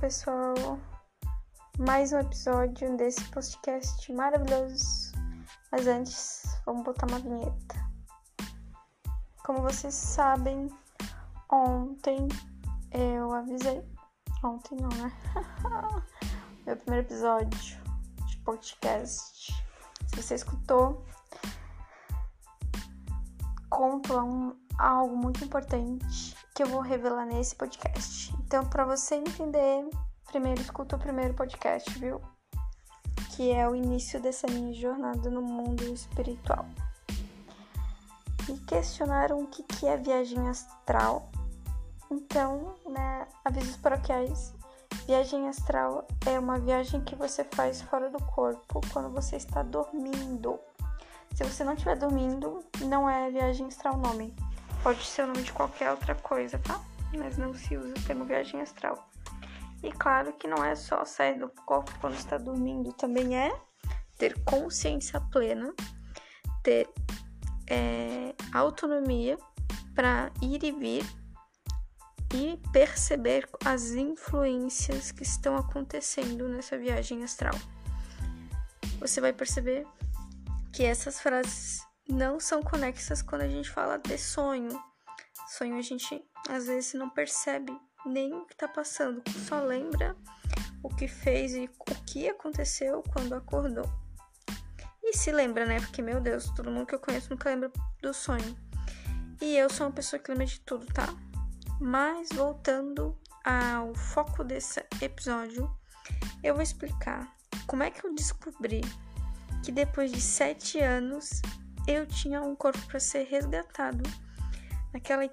pessoal. Mais um episódio desse podcast maravilhoso. Mas antes, vamos botar uma vinheta. Como vocês sabem, ontem eu avisei. Ontem não, né? Meu primeiro episódio de podcast. Se você escutou, conto um, algo muito importante que eu vou revelar nesse podcast. Então, para você entender, primeiro escuta o primeiro podcast, viu? Que é o início dessa minha jornada no mundo espiritual. E questionaram o que, que é viagem astral. Então, né, avisos paroquiais. Viagem astral é uma viagem que você faz fora do corpo quando você está dormindo. Se você não estiver dormindo, não é viagem astral o nome. Pode ser o nome de qualquer outra coisa, tá? Mas não se usa o termo viagem astral. E claro que não é só sair do corpo quando está dormindo, também é ter consciência plena, ter é, autonomia para ir e vir e perceber as influências que estão acontecendo nessa viagem astral. Você vai perceber que essas frases não são conexas quando a gente fala de sonho. Sonho a gente às vezes não percebe nem o que está passando, só lembra o que fez e o que aconteceu quando acordou. E se lembra, né? Porque, meu Deus, todo mundo que eu conheço nunca lembra do sonho. E eu sou uma pessoa que lembra de tudo, tá? Mas voltando ao foco desse episódio, eu vou explicar como é que eu descobri que depois de sete anos eu tinha um corpo para ser resgatado naquela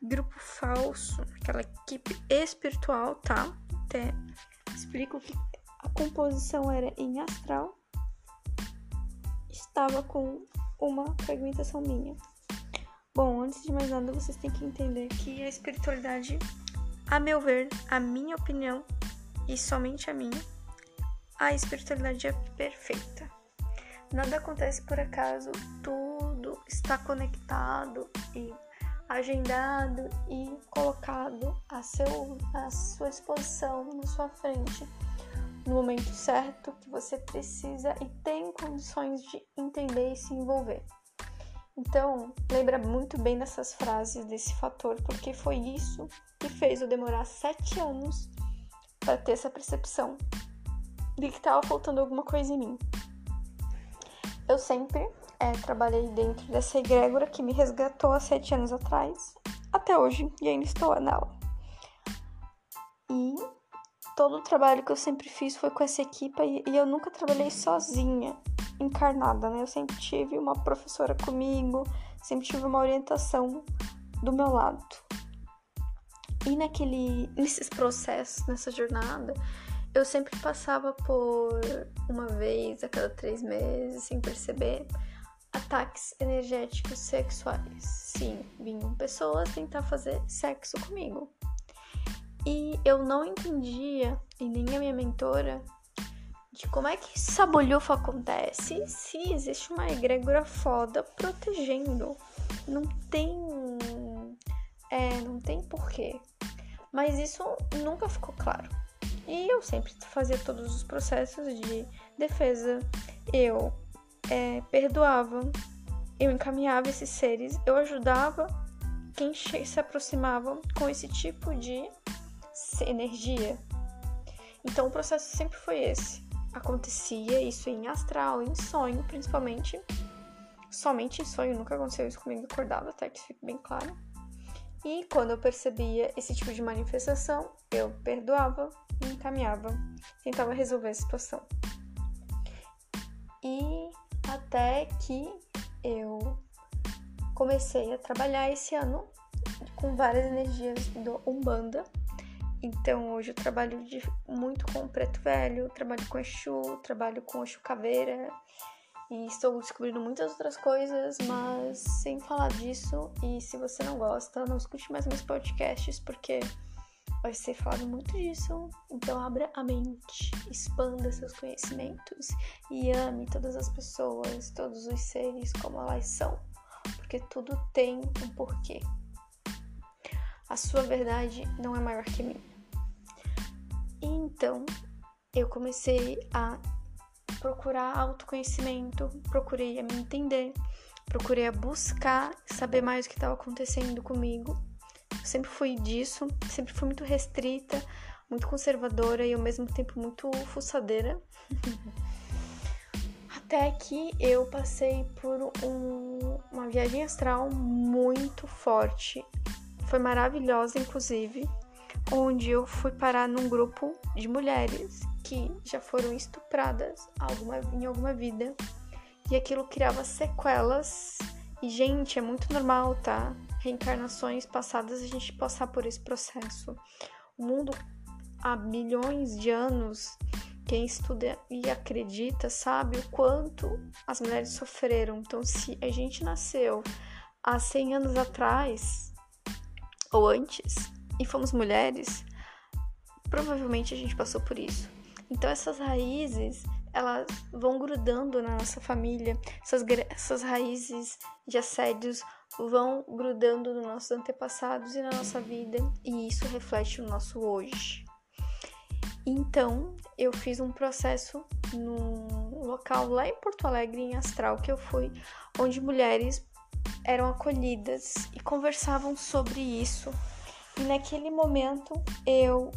grupo falso, aquela equipe espiritual, tá? Até explico que a composição era em astral, estava com uma fragmentação minha. Bom, antes de mais nada, vocês têm que entender que a espiritualidade, a meu ver, a minha opinião e somente a minha, a espiritualidade é perfeita. Nada acontece por acaso, tudo está conectado e agendado e colocado a, seu, a sua exposição na sua frente no momento certo que você precisa e tem condições de entender e se envolver. Então, lembra muito bem dessas frases, desse fator, porque foi isso que fez eu demorar sete anos para ter essa percepção de que estava faltando alguma coisa em mim. Eu sempre é, trabalhei dentro dessa egrégora que me resgatou há sete anos atrás, até hoje, e ainda estou nela. E todo o trabalho que eu sempre fiz foi com essa equipe e, e eu nunca trabalhei sozinha, encarnada, né? Eu sempre tive uma professora comigo, sempre tive uma orientação do meu lado. E naquele, nesses processos, nessa jornada, eu sempre passava por uma vez a cada três meses, sem perceber, ataques energéticos sexuais. Sim, vinham pessoas tentar fazer sexo comigo. E eu não entendia, e nem a minha mentora, de como é que sabulhufo acontece se existe uma egrégora foda protegendo. Não tem. É, não tem porquê. Mas isso nunca ficou claro. E eu sempre fazia todos os processos de defesa. Eu é, perdoava, eu encaminhava esses seres, eu ajudava quem se aproximava com esse tipo de energia. Então o processo sempre foi esse. Acontecia isso em astral, em sonho, principalmente. Somente em sonho, nunca aconteceu isso comigo acordava, até que isso fique bem claro. E quando eu percebia esse tipo de manifestação, eu perdoava e encaminhava, tentava resolver a situação. E até que eu comecei a trabalhar esse ano com várias energias do Umbanda. Então hoje eu trabalho de, muito com o Preto Velho, trabalho com Exu, trabalho com Exu Caveira, e estou descobrindo muitas outras coisas, mas sem falar disso. E se você não gosta, não escute mais meus podcasts, porque vai ser falado muito disso. Então abra a mente, expanda seus conhecimentos e ame todas as pessoas, todos os seres como elas são, porque tudo tem um porquê. A sua verdade não é maior que a minha. Então eu comecei a procurar autoconhecimento, procurei a me entender, procurei a buscar saber mais o que estava acontecendo comigo. Sempre fui disso, sempre fui muito restrita, muito conservadora e ao mesmo tempo muito fuçadeira. Até que eu passei por um, uma viagem astral muito forte. Foi maravilhosa, inclusive, onde eu fui parar num grupo de mulheres que já foram estupradas alguma, em alguma vida. E aquilo criava sequelas. E, gente, é muito normal, tá? Reencarnações passadas a gente passar por esse processo. O mundo há milhões de anos quem estuda e acredita sabe o quanto as mulheres sofreram. Então, se a gente nasceu há 100 anos atrás ou antes e fomos mulheres, provavelmente a gente passou por isso. Então, essas raízes elas vão grudando na nossa família, essas, essas raízes de assédios vão grudando nos nossos antepassados e na nossa vida, e isso reflete no nosso hoje. Então, eu fiz um processo num local lá em Porto Alegre, em Astral, que eu fui, onde mulheres eram acolhidas e conversavam sobre isso. E naquele momento eu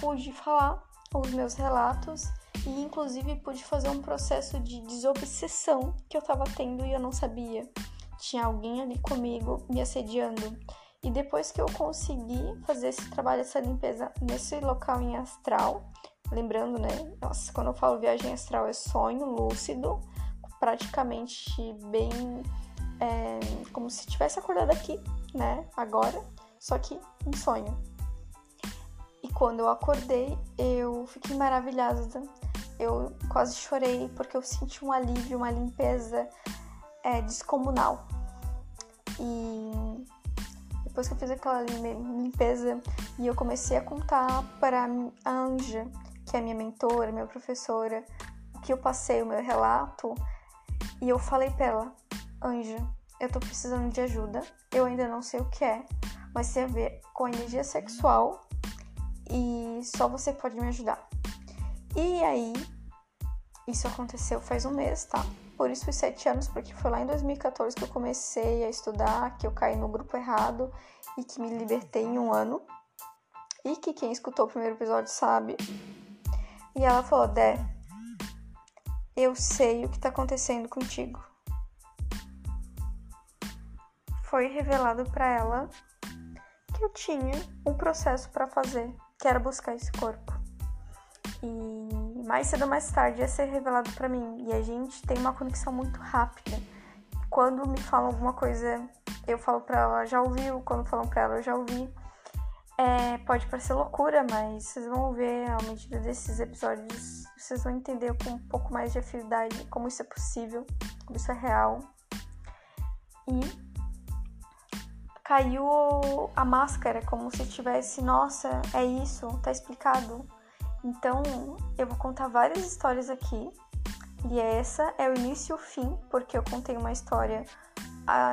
pude falar os meus relatos e inclusive pude fazer um processo de desobsessão que eu estava tendo e eu não sabia. Tinha alguém ali comigo me assediando. E depois que eu consegui fazer esse trabalho, essa limpeza nesse local em astral, lembrando, né? Nossa, quando eu falo viagem astral é sonho lúcido, praticamente bem é, como se tivesse acordado aqui, né? Agora, só que em sonho. E quando eu acordei, eu fiquei maravilhada. Eu quase chorei porque eu senti um alívio, uma limpeza é, descomunal. E depois que eu fiz aquela limpeza e eu comecei a contar para a Anja, que é minha mentora, minha professora, o que eu passei, o meu relato, e eu falei para ela: Anja, eu tô precisando de ajuda, eu ainda não sei o que é, mas tem a ver com energia sexual e só você pode me ajudar. E aí, isso aconteceu faz um mês, tá? Por isso foi sete anos, porque foi lá em 2014 que eu comecei a estudar, que eu caí no grupo errado e que me libertei em um ano. E que quem escutou o primeiro episódio sabe. E ela falou: Dé, eu sei o que tá acontecendo contigo. Foi revelado para ela que eu tinha um processo para fazer, que era buscar esse corpo. E mais cedo ou mais tarde ia ser revelado para mim. E a gente tem uma conexão muito rápida. Quando me falam alguma coisa, eu falo pra ela, já ouviu? Quando falam pra ela, eu já ouvi. É, pode parecer loucura, mas vocês vão ver à medida desses episódios, vocês vão entender com um pouco mais de afinidade como isso é possível, como isso é real. E caiu a máscara, como se tivesse, nossa, é isso, tá explicado. Então, eu vou contar várias histórias aqui. E essa é o início e o fim, porque eu contei uma história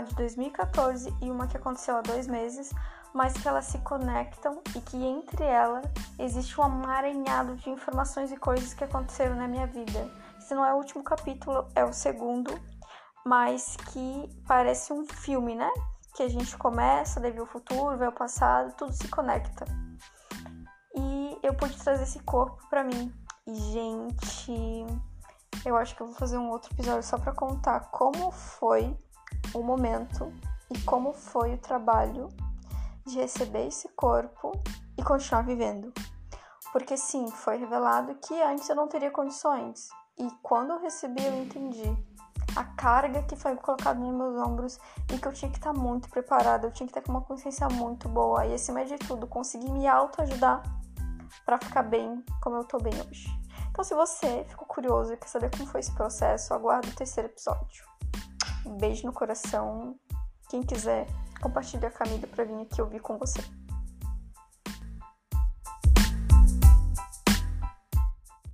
de 2014 e uma que aconteceu há dois meses, mas que elas se conectam e que entre elas existe um amaranhado de informações e coisas que aconteceram na minha vida. Se não é o último capítulo, é o segundo, mas que parece um filme, né? Que a gente começa, daí vê o futuro, vê o passado, tudo se conecta eu pude trazer esse corpo para mim. E, gente, eu acho que eu vou fazer um outro episódio só para contar como foi o momento e como foi o trabalho de receber esse corpo e continuar vivendo. Porque sim, foi revelado que antes eu não teria condições. E quando eu recebi, eu entendi a carga que foi colocada nos meus ombros e que eu tinha que estar muito preparada, eu tinha que estar com uma consciência muito boa e acima de tudo, conseguir me autoajudar para ficar bem como eu tô bem hoje. Então, se você ficou curioso e quer saber como foi esse processo, aguarde o terceiro episódio. Um beijo no coração. Quem quiser, compartilhe a família para vir aqui ouvir com você.